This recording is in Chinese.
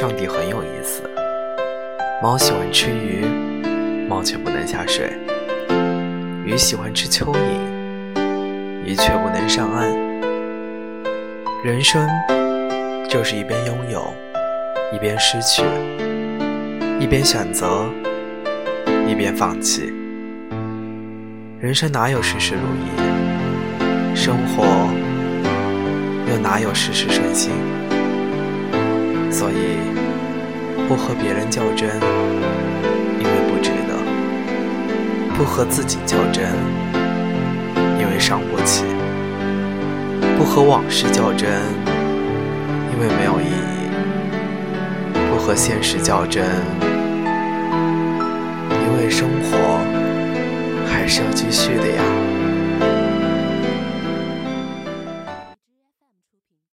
上帝很有意思。猫喜欢吃鱼，猫却不能下水；鱼喜欢吃蚯蚓，鱼却不能上岸。人生就是一边拥有，一边失去；一边选择，一边放弃。人生哪有事事如意？生活又哪有事事顺心？不和别人较真，因为不值得；不和自己较真，因为伤不起；不和往事较真，因为没有意义；不和现实较真，因为生活还是要继续的呀。